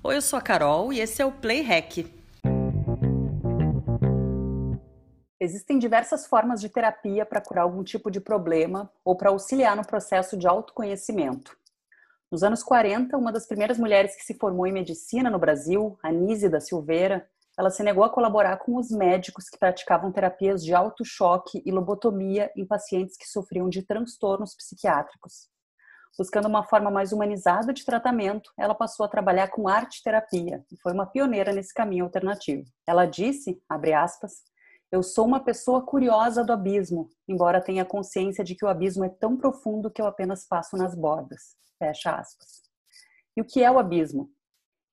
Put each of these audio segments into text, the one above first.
Oi, eu sou a Carol e esse é o Play Hack. Existem diversas formas de terapia para curar algum tipo de problema ou para auxiliar no processo de autoconhecimento. Nos anos 40, uma das primeiras mulheres que se formou em medicina no Brasil, Anise da Silveira, ela se negou a colaborar com os médicos que praticavam terapias de alto choque e lobotomia em pacientes que sofriam de transtornos psiquiátricos. Buscando uma forma mais humanizada de tratamento, ela passou a trabalhar com arte terapia e foi uma pioneira nesse caminho alternativo. Ela disse, abre aspas, eu sou uma pessoa curiosa do abismo, embora tenha consciência de que o abismo é tão profundo que eu apenas passo nas bordas. Fecha aspas. E o que é o abismo?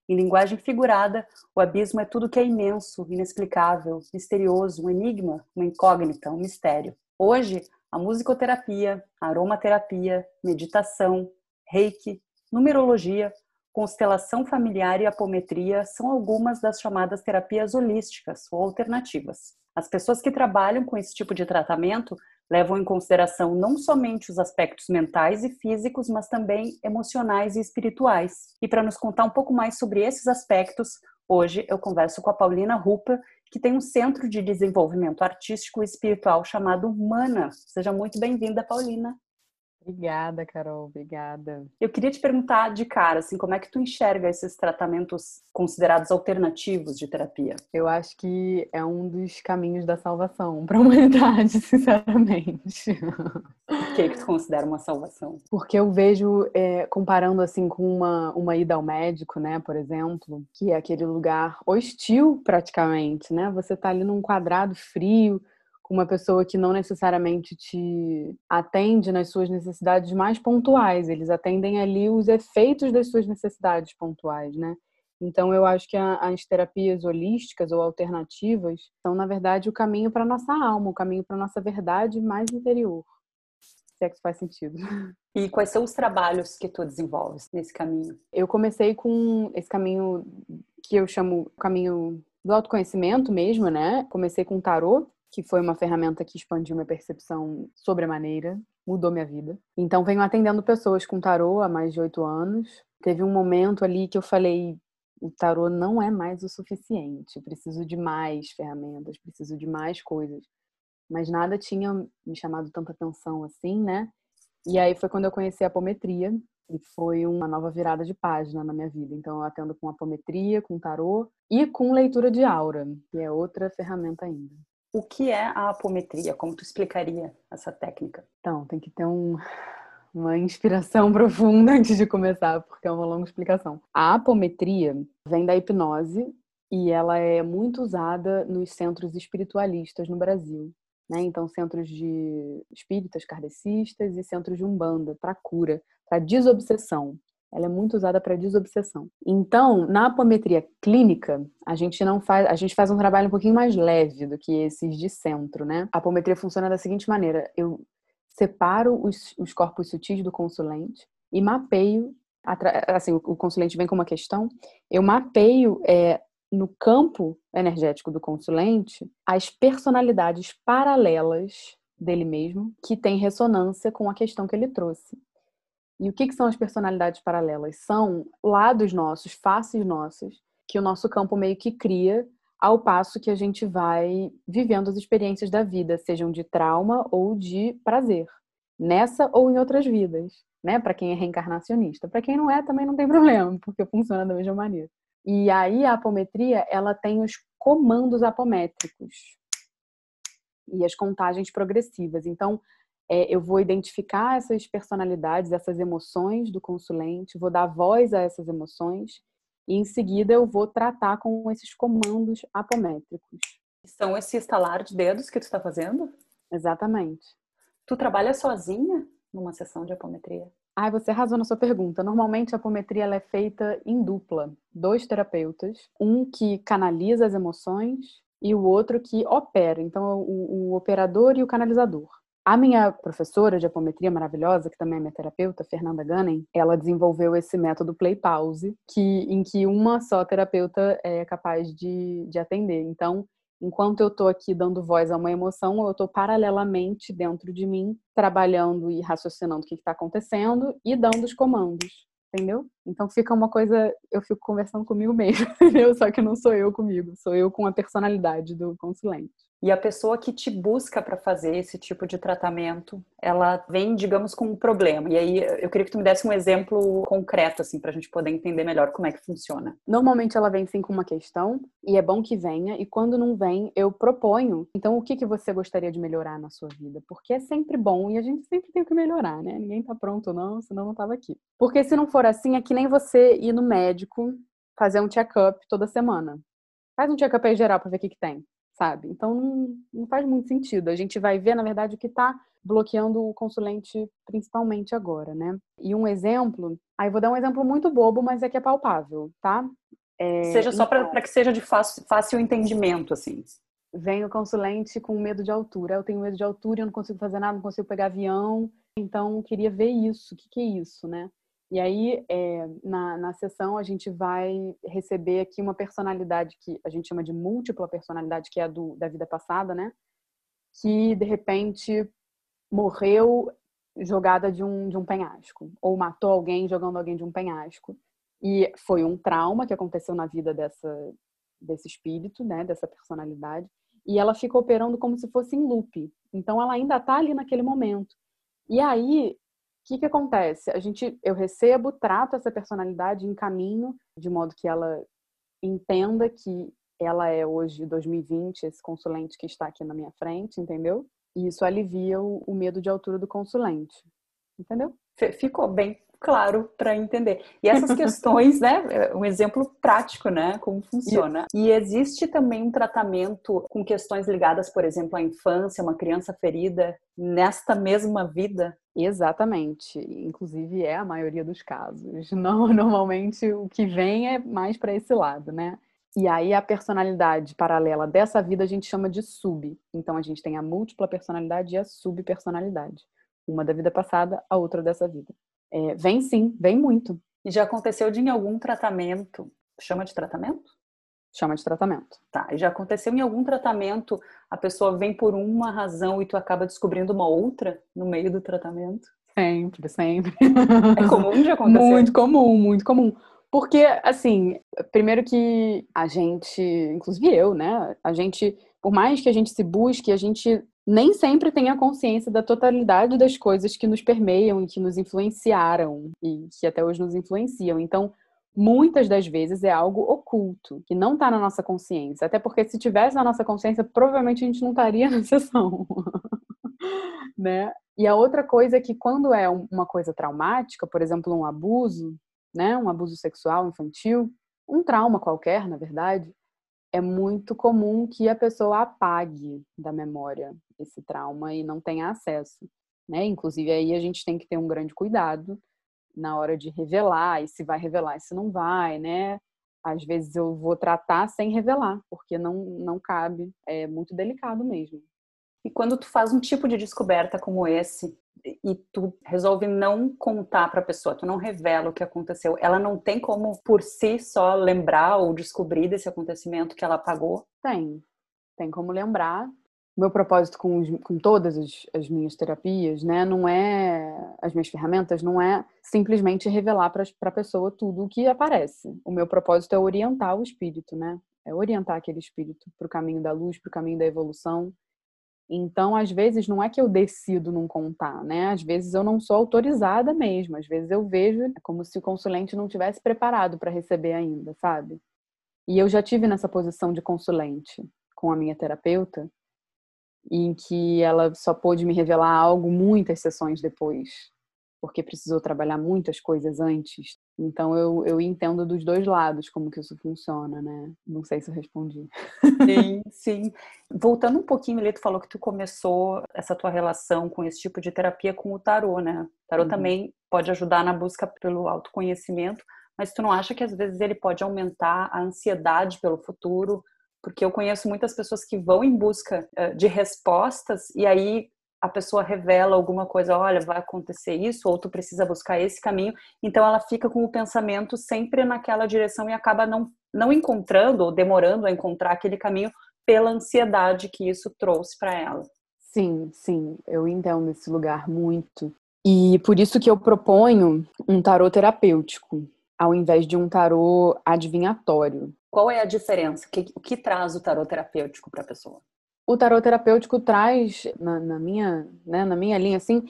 Em linguagem figurada, o abismo é tudo que é imenso, inexplicável, misterioso, um enigma, uma incógnita, um mistério. Hoje, a musicoterapia, a aromaterapia, meditação, reiki, numerologia, constelação familiar e apometria são algumas das chamadas terapias holísticas ou alternativas. As pessoas que trabalham com esse tipo de tratamento levam em consideração não somente os aspectos mentais e físicos, mas também emocionais e espirituais. E para nos contar um pouco mais sobre esses aspectos, hoje eu converso com a Paulina Rupa, que tem um centro de desenvolvimento artístico e espiritual chamado Mana. Seja muito bem-vinda, Paulina. Obrigada, Carol, obrigada. Eu queria te perguntar de cara, assim, como é que tu enxerga esses tratamentos considerados alternativos de terapia? Eu acho que é um dos caminhos da salvação para a humanidade, sinceramente. Por que, que tu considera uma salvação? Porque eu vejo, é, comparando assim com uma, uma ida ao médico, né, por exemplo, que é aquele lugar hostil praticamente, né? Você tá ali num quadrado frio, com uma pessoa que não necessariamente te atende nas suas necessidades mais pontuais, eles atendem ali os efeitos das suas necessidades pontuais, né? Então, eu acho que as terapias holísticas ou alternativas são, na verdade, o caminho para nossa alma, o caminho para nossa verdade mais interior. Se é que isso faz sentido. E quais são os trabalhos que tu desenvolves nesse caminho? Eu comecei com esse caminho que eu chamo caminho do autoconhecimento mesmo, né? Comecei com tarô, que foi uma ferramenta que expandiu minha percepção sobre a maneira, mudou minha vida. Então, venho atendendo pessoas com tarô há mais de oito anos. Teve um momento ali que eu falei: o tarô não é mais o suficiente, preciso de mais ferramentas, preciso de mais coisas. Mas nada tinha me chamado tanta atenção assim, né? E aí foi quando eu conheci a apometria, e foi uma nova virada de página na minha vida. Então, eu atendo com apometria, com tarô e com leitura de aura, que é outra ferramenta ainda. O que é a apometria? Como tu explicaria essa técnica? Então, tem que ter um, uma inspiração profunda antes de começar, porque é uma longa explicação. A apometria vem da hipnose e ela é muito usada nos centros espiritualistas no Brasil. Né? Então, centros de espíritas kardecistas e centros de umbanda para cura, para desobsessão ela é muito usada para desobsessão. Então, na apometria clínica, a gente não faz, a gente faz um trabalho um pouquinho mais leve do que esses de centro, né? A apometria funciona da seguinte maneira: eu separo os, os corpos sutis do consulente e mapeio, assim, o consulente vem com uma questão, eu mapeio é, no campo energético do consulente as personalidades paralelas dele mesmo que têm ressonância com a questão que ele trouxe. E o que, que são as personalidades paralelas? São lados nossos, faces nossas, que o nosso campo meio que cria ao passo que a gente vai vivendo as experiências da vida, sejam de trauma ou de prazer, nessa ou em outras vidas, né? Para quem é reencarnacionista. Para quem não é, também não tem problema, porque funciona da mesma maneira. E aí a apometria, ela tem os comandos apométricos e as contagens progressivas. Então, é, eu vou identificar essas personalidades, essas emoções do consulente, vou dar voz a essas emoções e em seguida eu vou tratar com esses comandos apométricos. São esse estalar de dedos que tu está fazendo? Exatamente. Tu trabalha sozinha numa sessão de apometria? Ah, você arrasou na sua pergunta. Normalmente a apometria ela é feita em dupla. Dois terapeutas, um que canaliza as emoções e o outro que opera. Então, o, o operador e o canalizador. A minha professora de apometria maravilhosa, que também é minha terapeuta, Fernanda Gunning, ela desenvolveu esse método play pause, que, em que uma só terapeuta é capaz de, de atender. Então, enquanto eu estou aqui dando voz a uma emoção, eu estou paralelamente dentro de mim, trabalhando e raciocinando o que está acontecendo e dando os comandos. entendeu? Então fica uma coisa, eu fico conversando comigo mesmo, entendeu? Só que não sou eu comigo, sou eu com a personalidade do consulente. E a pessoa que te busca para fazer esse tipo de tratamento, ela vem, digamos, com um problema. E aí eu queria que tu me desse um exemplo concreto, assim, para a gente poder entender melhor como é que funciona. Normalmente ela vem sim com uma questão, e é bom que venha. E quando não vem, eu proponho. Então, o que, que você gostaria de melhorar na sua vida? Porque é sempre bom e a gente sempre tem que melhorar, né? Ninguém tá pronto, não, senão não tava aqui. Porque se não for assim, é que nem você ir no médico fazer um check-up toda semana. Faz um check-up aí geral para ver o que, que tem sabe? Então não, não faz muito sentido. A gente vai ver, na verdade, o que está bloqueando o consulente principalmente agora, né? E um exemplo, aí vou dar um exemplo muito bobo, mas é que é palpável, tá? É, seja só então, para que seja de fácil, fácil entendimento, assim. Vem o consulente com medo de altura. Eu tenho medo de altura, eu não consigo fazer nada, não consigo pegar avião. Então, queria ver isso. O que, que é isso, né? E aí, é, na, na sessão, a gente vai receber aqui uma personalidade que a gente chama de múltipla personalidade, que é a do, da vida passada, né? Que, de repente, morreu jogada de um, de um penhasco, ou matou alguém jogando alguém de um penhasco. E foi um trauma que aconteceu na vida dessa, desse espírito, né? Dessa personalidade. E ela fica operando como se fosse em loop. Então, ela ainda está ali naquele momento. E aí, que, que acontece? A gente, eu recebo, trato essa personalidade, encaminho de modo que ela entenda que ela é hoje 2020 esse consulente que está aqui na minha frente, entendeu? E isso alivia o, o medo de altura do consulente, entendeu? Ficou bem claro para entender. E essas questões, né, um exemplo prático, né, como funciona. E existe também um tratamento com questões ligadas, por exemplo, à infância, uma criança ferida nesta mesma vida? Exatamente. Inclusive é a maioria dos casos. Não, normalmente o que vem é mais para esse lado, né? E aí a personalidade paralela dessa vida a gente chama de sub. Então a gente tem a múltipla personalidade e a subpersonalidade. Uma da vida passada, a outra dessa vida. É, vem sim, vem muito. E já aconteceu de em algum tratamento, chama de tratamento? Chama de tratamento. Tá, e já aconteceu em algum tratamento, a pessoa vem por uma razão e tu acaba descobrindo uma outra no meio do tratamento? Sempre, sempre. É comum de acontecer? Muito comum, muito comum. Porque, assim, primeiro que a gente, inclusive eu, né? A gente, por mais que a gente se busque, a gente nem sempre tem a consciência da totalidade das coisas que nos permeiam e que nos influenciaram e que até hoje nos influenciam. Então, muitas das vezes é algo oculto, que não está na nossa consciência. Até porque se tivesse na nossa consciência, provavelmente a gente não estaria na sessão. né? E a outra coisa é que quando é uma coisa traumática, por exemplo, um abuso, né, um abuso sexual infantil, um trauma qualquer, na verdade, é muito comum que a pessoa apague da memória esse trauma e não tenha acesso, né? Inclusive aí a gente tem que ter um grande cuidado na hora de revelar e se vai revelar e se não vai, né? Às vezes eu vou tratar sem revelar, porque não não cabe, é muito delicado mesmo. E quando tu faz um tipo de descoberta como esse e tu resolve não contar para a pessoa, tu não revela o que aconteceu, ela não tem como por si só lembrar ou descobrir desse acontecimento que ela apagou? Tem. Tem como lembrar. Meu propósito com, com todas as, as minhas terapias, né, não é as minhas ferramentas, não é simplesmente revelar para a pessoa tudo o que aparece. O meu propósito é orientar o espírito, né? É orientar aquele espírito para o caminho da luz, para o caminho da evolução, então, às vezes, não é que eu decido não contar, né? Às vezes eu não sou autorizada mesmo. Às vezes eu vejo como se o consulente não tivesse preparado para receber ainda, sabe? E eu já tive nessa posição de consulente com a minha terapeuta, em que ela só pôde me revelar algo muitas sessões depois, porque precisou trabalhar muitas coisas antes. Então eu, eu entendo dos dois lados como que isso funciona, né? Não sei se eu respondi. Sim, sim. Voltando um pouquinho, Lê, tu falou que tu começou essa tua relação com esse tipo de terapia com o tarô, né? O tarô uhum. também pode ajudar na busca pelo autoconhecimento, mas tu não acha que às vezes ele pode aumentar a ansiedade pelo futuro? Porque eu conheço muitas pessoas que vão em busca eh, de respostas e aí a pessoa revela alguma coisa, olha, vai acontecer isso, ou tu precisa buscar esse caminho, então ela fica com o pensamento sempre naquela direção e acaba não, não encontrando ou demorando a encontrar aquele caminho pela ansiedade que isso trouxe para ela. Sim, sim, eu entendo esse lugar muito. E por isso que eu proponho um tarô terapêutico, ao invés de um tarô adivinhatório. Qual é a diferença? O que, o que traz o tarô terapêutico para a pessoa? O tarô terapêutico traz, na, na minha, né, na minha linha, assim,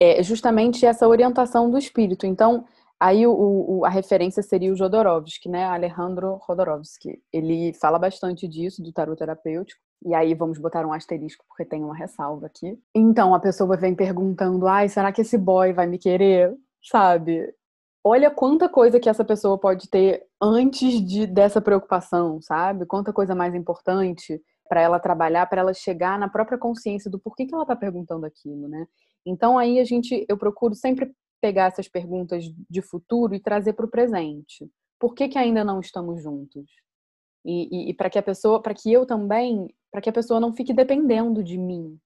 é justamente essa orientação do espírito. Então, aí o, o, a referência seria o Jodorowsky, né, Alejandro Jodorowsky. Ele fala bastante disso, do tarô terapêutico. E aí vamos botar um asterisco porque tem uma ressalva aqui. Então a pessoa vem perguntando: "Ai, será que esse boy vai me querer?" Sabe? Olha quanta coisa que essa pessoa pode ter antes de dessa preocupação, sabe? Quanta coisa mais importante para ela trabalhar, para ela chegar na própria consciência do porquê que ela está perguntando aquilo, né? Então aí a gente, eu procuro sempre pegar essas perguntas de futuro e trazer para o presente. Por que, que ainda não estamos juntos? E, e, e para que a pessoa, para que eu também, para que a pessoa não fique dependendo de mim.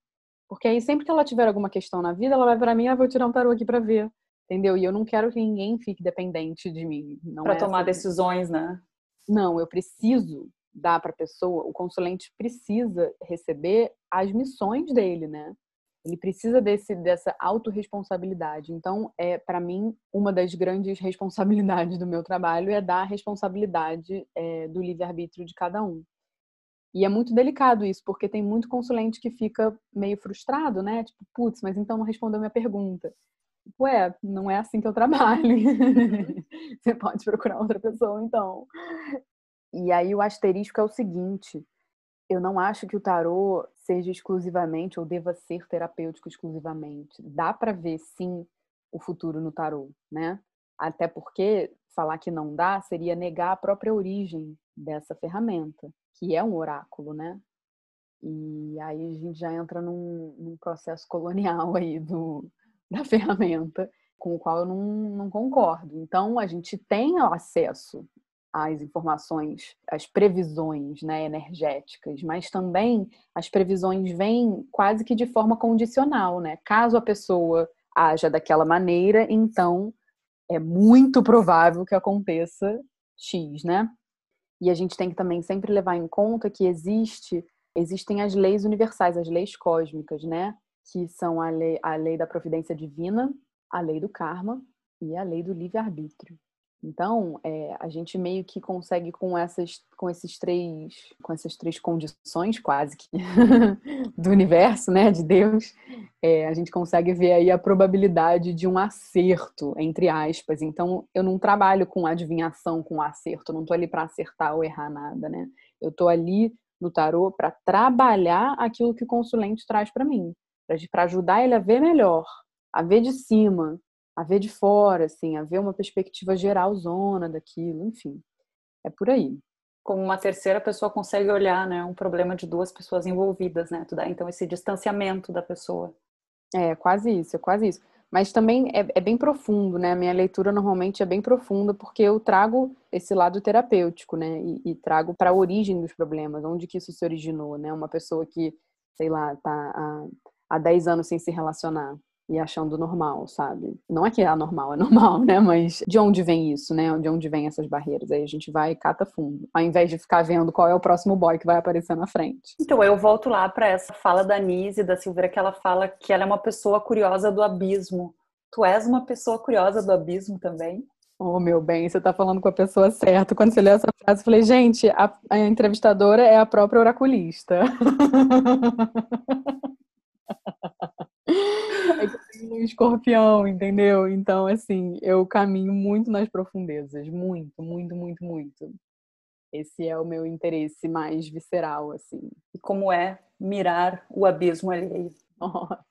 Porque aí sempre que ela tiver alguma questão na vida, ela vai para mim, ah, vou tirar um tarô aqui para ver. Entendeu? E eu não quero que ninguém fique dependente de mim. Para é tomar assim. decisões, né? Não, eu preciso dar para a pessoa, o consulente precisa receber as missões dele, né? Ele precisa desse dessa autorresponsabilidade. Então, é para mim uma das grandes responsabilidades do meu trabalho é dar a responsabilidade é, do livre arbítrio de cada um. E é muito delicado isso, porque tem muito consulente que fica meio frustrado, né? Tipo, putz, mas então não respondeu minha pergunta. Ué, não é assim que eu trabalho. Você pode procurar outra pessoa, então. E aí o asterisco é o seguinte: eu não acho que o tarô seja exclusivamente ou deva ser terapêutico exclusivamente. Dá para ver sim o futuro no tarô, né? Até porque falar que não dá seria negar a própria origem dessa ferramenta, que é um oráculo, né? E aí a gente já entra num, num processo colonial aí do, da ferramenta, com o qual eu não, não concordo. Então a gente tem acesso as informações, as previsões né, energéticas, mas também as previsões vêm quase que de forma condicional, né? Caso a pessoa haja daquela maneira, então é muito provável que aconteça X, né? E a gente tem que também sempre levar em conta que existe, existem as leis universais, as leis cósmicas, né? Que são a lei, a lei da providência divina, a lei do karma e a lei do livre-arbítrio. Então, é, a gente meio que consegue com essas, com esses três, com essas três condições quase que do universo, né, de Deus, é, a gente consegue ver aí a probabilidade de um acerto entre aspas. Então, eu não trabalho com adivinhação, com acerto. Não estou ali para acertar ou errar nada, né? Eu estou ali no tarô para trabalhar aquilo que o consulente traz para mim, para ajudar ele a ver melhor, a ver de cima, a ver de fora, assim, a ver uma perspectiva geral zona daquilo, enfim. É por aí. Como uma terceira pessoa consegue olhar, né, um problema de duas pessoas envolvidas, né? Tu dá então esse distanciamento da pessoa. É, quase isso, é quase isso. Mas também é, é bem profundo, né? A minha leitura normalmente é bem profunda porque eu trago esse lado terapêutico, né? E, e trago para a origem dos problemas, onde que isso se originou, né? Uma pessoa que, sei lá, tá há, há 10 anos sem se relacionar e achando normal, sabe? Não é que é anormal, é normal, né? Mas de onde vem isso, né? De onde vem essas barreiras? Aí a gente vai e cata fundo, ao invés de ficar vendo qual é o próximo boy que vai aparecer na frente. Então, eu volto lá para essa fala da Nise, da Silveira, que ela fala que ela é uma pessoa curiosa do abismo. Tu és uma pessoa curiosa do abismo também? Oh, meu bem, você tá falando com a pessoa certa. Quando você leu essa frase, eu falei, gente, a, a entrevistadora é a própria oraculista. É que eu tenho um escorpião, entendeu? Então, assim, eu caminho muito nas profundezas. Muito, muito, muito, muito. Esse é o meu interesse mais visceral, assim. E como é mirar o abismo alheio? Nossa,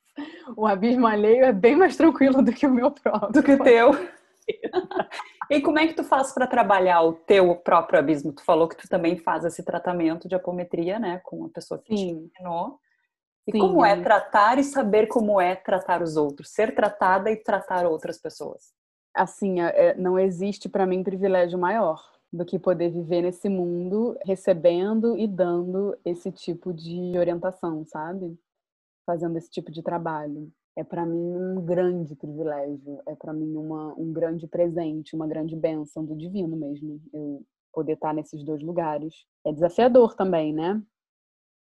o abismo alheio é bem mais tranquilo do que o meu próprio. Do que o teu. e como é que tu faz para trabalhar o teu próprio abismo? Tu falou que tu também faz esse tratamento de apometria, né, com a pessoa que Sim. te ensinou. E Sim. como é tratar e saber como é tratar os outros, ser tratada e tratar outras pessoas? Assim, é, é, não existe para mim privilégio maior do que poder viver nesse mundo recebendo e dando esse tipo de orientação, sabe? Fazendo esse tipo de trabalho. É para mim um grande privilégio, é para mim uma, um grande presente, uma grande bênção do divino mesmo. Eu poder estar nesses dois lugares. É desafiador também, né?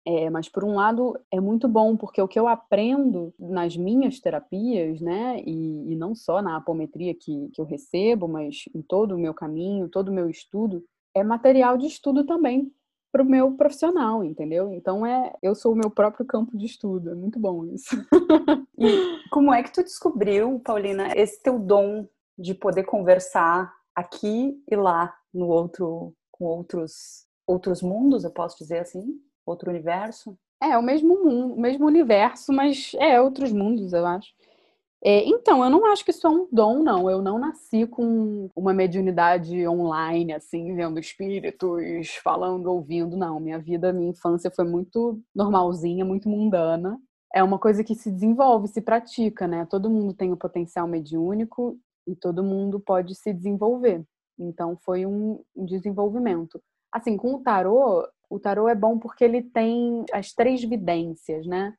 É, mas por um lado é muito bom, porque o que eu aprendo nas minhas terapias, né, e, e não só na apometria que, que eu recebo, mas em todo o meu caminho, todo o meu estudo, é material de estudo também para o meu profissional, entendeu? Então é, eu sou o meu próprio campo de estudo, é muito bom isso. e como é que tu descobriu, Paulina, esse teu dom de poder conversar aqui e lá no outro com outros outros mundos, eu posso dizer assim? Outro universo? É, o mesmo mundo, o mesmo universo, mas é outros mundos, eu acho. É, então, eu não acho que isso é um dom, não. Eu não nasci com uma mediunidade online, assim, vendo espíritos, falando, ouvindo, não. Minha vida, minha infância foi muito normalzinha, muito mundana. É uma coisa que se desenvolve, se pratica, né? Todo mundo tem o potencial mediúnico e todo mundo pode se desenvolver. Então, foi um desenvolvimento. Assim, com o tarô, o tarô é bom porque ele tem as três vidências, né?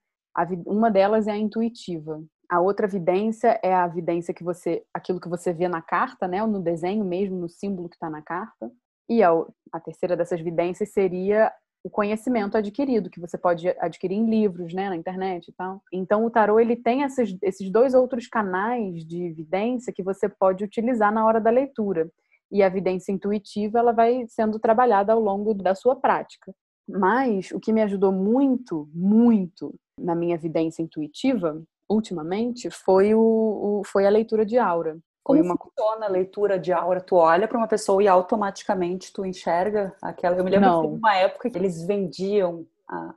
Uma delas é a intuitiva. A outra vidência é a vidência que você, aquilo que você vê na carta, né? Ou no desenho mesmo, no símbolo que está na carta. E a, a terceira dessas vidências seria o conhecimento adquirido, que você pode adquirir em livros, né, na internet e tal. Então, o tarô, ele tem esses, esses dois outros canais de evidência que você pode utilizar na hora da leitura e a evidência intuitiva ela vai sendo trabalhada ao longo da sua prática. Mas o que me ajudou muito, muito na minha evidência intuitiva, ultimamente, foi, o, o foi a leitura de aura. Como uma... funciona a leitura de aura? Tu olha para uma pessoa e automaticamente tu enxerga aquela. Eu me lembro Não. que uma época que eles vendiam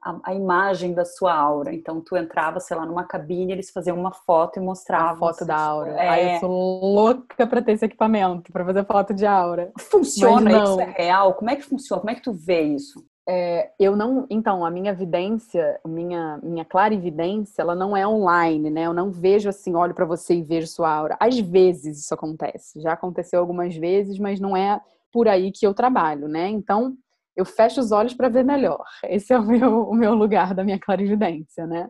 a, a, imagem da sua aura. Então, tu entrava, sei lá, numa cabine, eles faziam uma foto e mostravam. A foto da aura. É... Ai, eu sou louca pra ter esse equipamento, pra fazer foto de aura. Funciona isso? É real? Como é que funciona? Como é que tu vê isso? É, eu não, então, a minha evidência, minha minha clara evidência, ela não é online, né? Eu não vejo assim, olho para você e vejo sua aura. Às vezes isso acontece. Já aconteceu algumas vezes, mas não é por aí que eu trabalho, né? Então, eu fecho os olhos para ver melhor. Esse é o meu, o meu lugar da minha clarividência, né?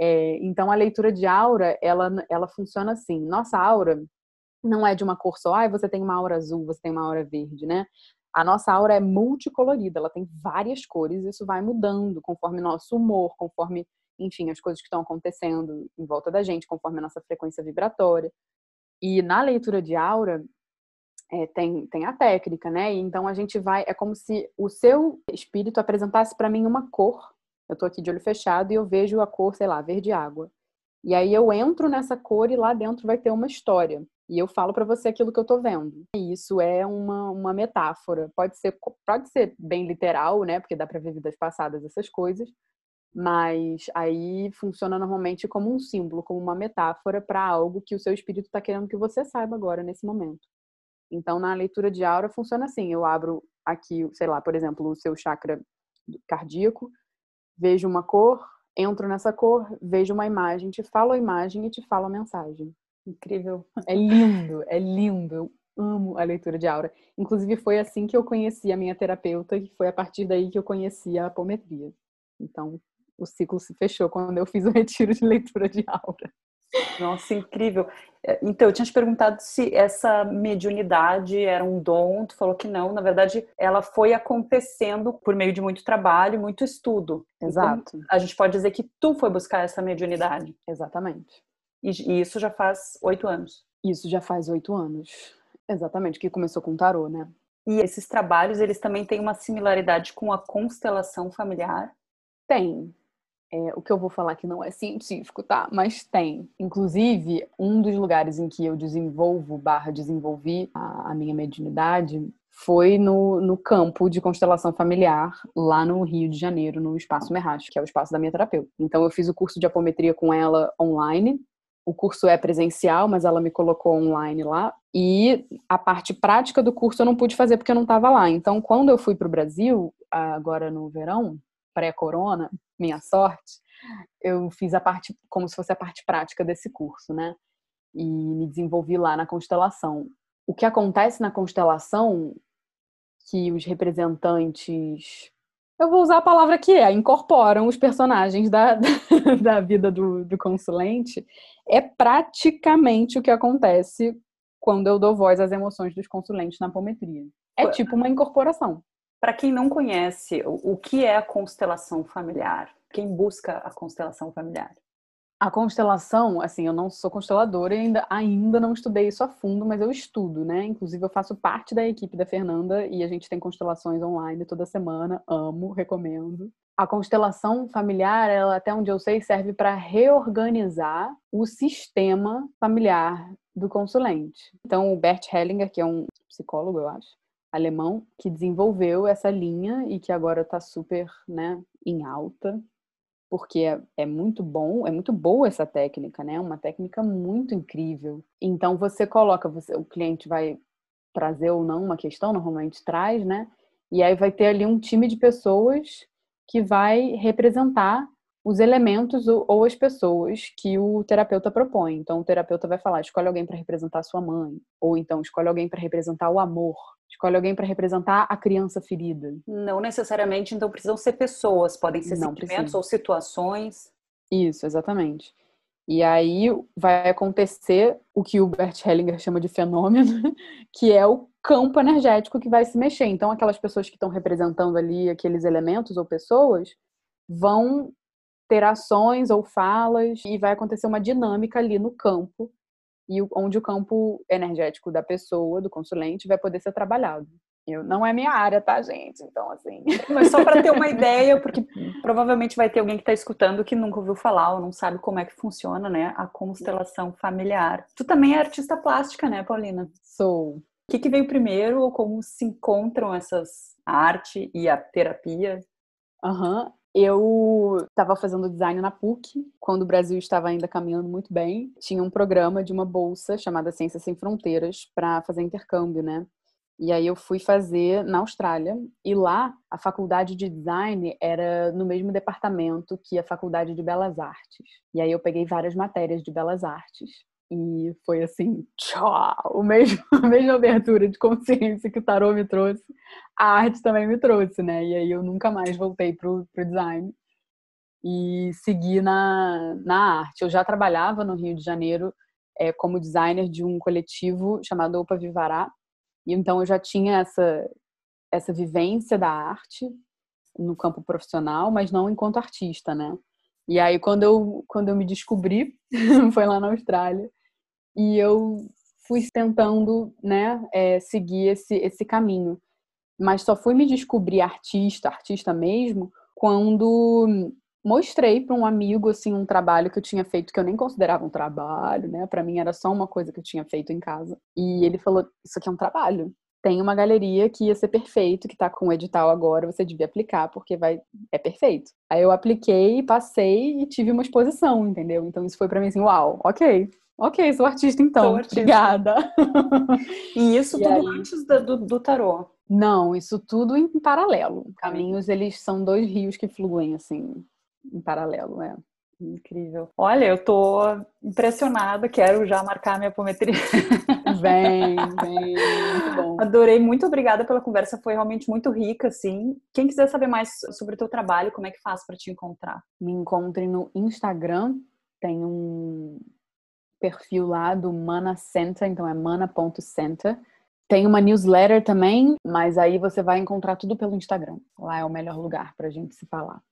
É, então a leitura de aura, ela, ela funciona assim. Nossa aura não é de uma cor só, ah, você tem uma aura azul, você tem uma aura verde, né? A nossa aura é multicolorida, ela tem várias cores, isso vai mudando conforme nosso humor, conforme, enfim, as coisas que estão acontecendo em volta da gente, conforme a nossa frequência vibratória. E na leitura de aura, é, tem, tem a técnica, né? Então a gente vai. É como se o seu espírito apresentasse para mim uma cor. Eu tô aqui de olho fechado e eu vejo a cor, sei lá, verde água. E aí eu entro nessa cor e lá dentro vai ter uma história. E eu falo para você aquilo que eu tô vendo. E isso é uma, uma metáfora. Pode ser, pode ser bem literal, né? Porque dá para ver vidas passadas, essas coisas. Mas aí funciona normalmente como um símbolo, como uma metáfora para algo que o seu espírito está querendo que você saiba agora, nesse momento. Então, na leitura de aura funciona assim: eu abro aqui, sei lá, por exemplo, o seu chakra cardíaco, vejo uma cor, entro nessa cor, vejo uma imagem, te falo a imagem e te falo a mensagem. Incrível. É lindo, é lindo. Eu amo a leitura de aura. Inclusive, foi assim que eu conheci a minha terapeuta, e foi a partir daí que eu conheci a apometria. Então, o ciclo se fechou quando eu fiz o retiro de leitura de aura. Nossa, incrível. É, então, eu tinha te perguntado se essa mediunidade era um dom, tu falou que não. Na verdade, ela foi acontecendo por meio de muito trabalho, muito estudo. Então, Exato. Então, a gente pode dizer que tu foi buscar essa mediunidade. Exatamente. E, e isso já faz oito anos. Isso já faz oito anos. Exatamente, que começou com tarô, né? E esses trabalhos, eles também têm uma similaridade com a constelação familiar? Tem, é, o que eu vou falar aqui não é científico, tá? Mas tem. Inclusive, um dos lugares em que eu desenvolvo, barra desenvolvi a, a minha mediunidade foi no, no campo de constelação familiar, lá no Rio de Janeiro, no Espaço Merracho, que é o espaço da minha terapeuta. Então, eu fiz o curso de apometria com ela online. O curso é presencial, mas ela me colocou online lá. E a parte prática do curso eu não pude fazer porque eu não estava lá. Então, quando eu fui para o Brasil, agora no verão, pré-corona, minha sorte, eu fiz a parte, como se fosse a parte prática desse curso, né? E me desenvolvi lá na constelação. O que acontece na constelação, que os representantes. Eu vou usar a palavra que é, incorporam os personagens da, da vida do, do consulente, é praticamente o que acontece quando eu dou voz às emoções dos consulentes na apometria. É tipo uma incorporação. Para quem não conhece, o que é a constelação familiar? Quem busca a constelação familiar? A constelação, assim, eu não sou consteladora e ainda, ainda não estudei isso a fundo, mas eu estudo, né? Inclusive, eu faço parte da equipe da Fernanda e a gente tem constelações online toda semana. Amo, recomendo. A constelação familiar, ela, até onde eu sei, serve para reorganizar o sistema familiar do consulente. Então, o Bert Hellinger, que é um psicólogo, eu acho, alemão, que desenvolveu essa linha e que agora está super né, em alta porque é, é, muito bom, é muito boa essa técnica, né? Uma técnica muito incrível. Então você coloca, você, o cliente vai trazer ou não uma questão, normalmente traz, né? E aí vai ter ali um time de pessoas que vai representar os elementos ou as pessoas que o terapeuta propõe. Então, o terapeuta vai falar: escolhe alguém para representar sua mãe, ou então escolhe alguém para representar o amor, escolhe alguém para representar a criança ferida. Não necessariamente, então, precisam ser pessoas, podem ser Não sentimentos precisa. ou situações. Isso, exatamente. E aí vai acontecer o que o Bert Hellinger chama de fenômeno, que é o campo energético que vai se mexer. Então, aquelas pessoas que estão representando ali aqueles elementos ou pessoas vão ter ações ou falas e vai acontecer uma dinâmica ali no campo e onde o campo energético da pessoa, do consulente, vai poder ser trabalhado. Eu, não é minha área, tá, gente? Então, assim. Mas só para ter uma ideia, porque provavelmente vai ter alguém que está escutando que nunca ouviu falar ou não sabe como é que funciona, né? A constelação familiar. Tu também é artista plástica, né, Paulina? Sou. O que, que veio primeiro ou como se encontram essas a arte e a terapia? Aham. Uhum. Eu estava fazendo design na PUC, quando o Brasil estava ainda caminhando muito bem. Tinha um programa de uma bolsa chamada Ciências Sem Fronteiras para fazer intercâmbio, né? E aí eu fui fazer na Austrália e lá a faculdade de design era no mesmo departamento que a faculdade de belas artes. E aí eu peguei várias matérias de belas artes. E foi assim, tchau, mesmo, a mesma abertura de consciência que o tarô me trouxe, a arte também me trouxe, né? E aí eu nunca mais voltei pro, pro design e segui na, na arte. Eu já trabalhava no Rio de Janeiro é, como designer de um coletivo chamado Opa Vivará, e então eu já tinha essa, essa vivência da arte no campo profissional, mas não enquanto artista, né? E aí quando eu, quando eu me descobri, foi lá na Austrália, e eu fui tentando, né, é, seguir esse, esse caminho. Mas só fui me descobrir artista, artista mesmo, quando mostrei para um amigo assim um trabalho que eu tinha feito que eu nem considerava um trabalho, né? Para mim era só uma coisa que eu tinha feito em casa. E ele falou: "Isso aqui é um trabalho. Tem uma galeria que ia ser perfeito, que tá com o edital agora, você devia aplicar porque vai é perfeito". Aí eu apliquei, passei e tive uma exposição, entendeu? Então isso foi para mim assim, uau, OK. Ok, sou artista então. Sou artista. Obrigada. E isso e tudo aí... antes do, do tarô? Não, isso tudo em paralelo. Caminhos, eles são dois rios que fluem, assim, em paralelo, é. Incrível. Olha, eu tô impressionada, quero já marcar minha apometria. Vem, vem, muito bom. Adorei, muito obrigada pela conversa, foi realmente muito rica, assim. Quem quiser saber mais sobre o teu trabalho, como é que faz para te encontrar? Me encontrem no Instagram, tem um perfil lá do Mana Center, então é mana.center. Tem uma newsletter também, mas aí você vai encontrar tudo pelo Instagram. Lá é o melhor lugar para a gente se falar.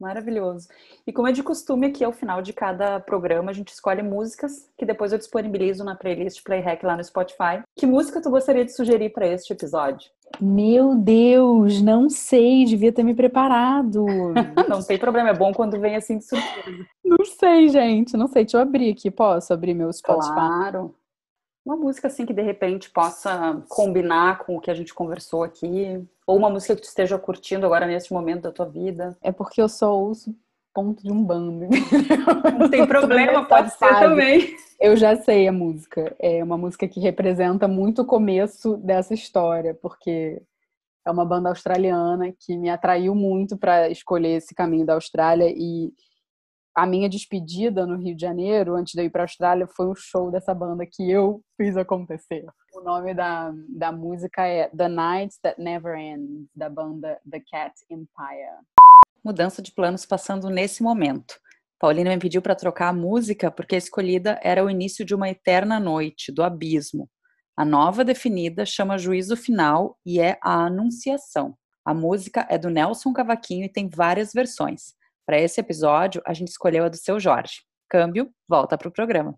Maravilhoso. E como é de costume, aqui ao final de cada programa, a gente escolhe músicas que depois eu disponibilizo na playlist Playhack lá no Spotify. Que música tu gostaria de sugerir para este episódio? Meu Deus, não sei, devia ter me preparado. não tem problema, é bom quando vem assim de surpresa. Não sei, gente, não sei. Deixa eu abrir aqui, posso abrir meu Spotify? Claro. Uma música assim que de repente possa combinar com o que a gente conversou aqui. Ou uma música que tu esteja curtindo agora neste momento da tua vida. É porque eu só ouço ponto de um bando. Não tem problema, pode ser também. Eu já sei a música. É uma música que representa muito o começo dessa história, porque é uma banda australiana que me atraiu muito para escolher esse caminho da Austrália e a minha despedida no Rio de Janeiro, antes de eu ir para a Austrália, foi um show dessa banda que eu fiz acontecer. O nome da, da música é The Nights That Never End, da banda The Cat Empire. Mudança de planos passando nesse momento. Paulina me pediu para trocar a música porque a escolhida era o início de uma eterna noite, do abismo. A nova definida chama Juízo Final e é a Anunciação. A música é do Nelson Cavaquinho e tem várias versões. Para esse episódio, a gente escolheu a do seu Jorge. Câmbio, volta para o programa.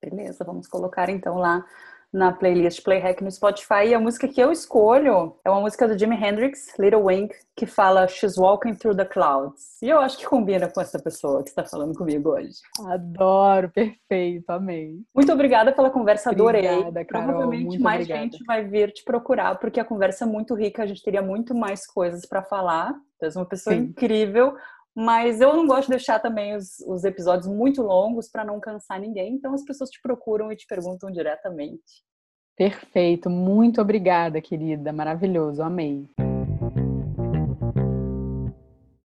Beleza, vamos colocar então lá na playlist Playhack no Spotify. E a música que eu escolho é uma música do Jimi Hendrix, Little Wing, que fala She's Walking Through the Clouds. E eu acho que combina com essa pessoa que está falando comigo hoje. Adoro, perfeito, amei. Muito obrigada pela conversa, adorei. Obrigada, Carol, Provavelmente mais obrigada. gente vai vir te procurar, porque a conversa é muito rica, a gente teria muito mais coisas para falar. Tu és uma pessoa Sim. incrível, mas eu não gosto de deixar também os, os episódios muito longos para não cansar ninguém, então as pessoas te procuram e te perguntam diretamente. Perfeito, muito obrigada, querida. Maravilhoso, amei.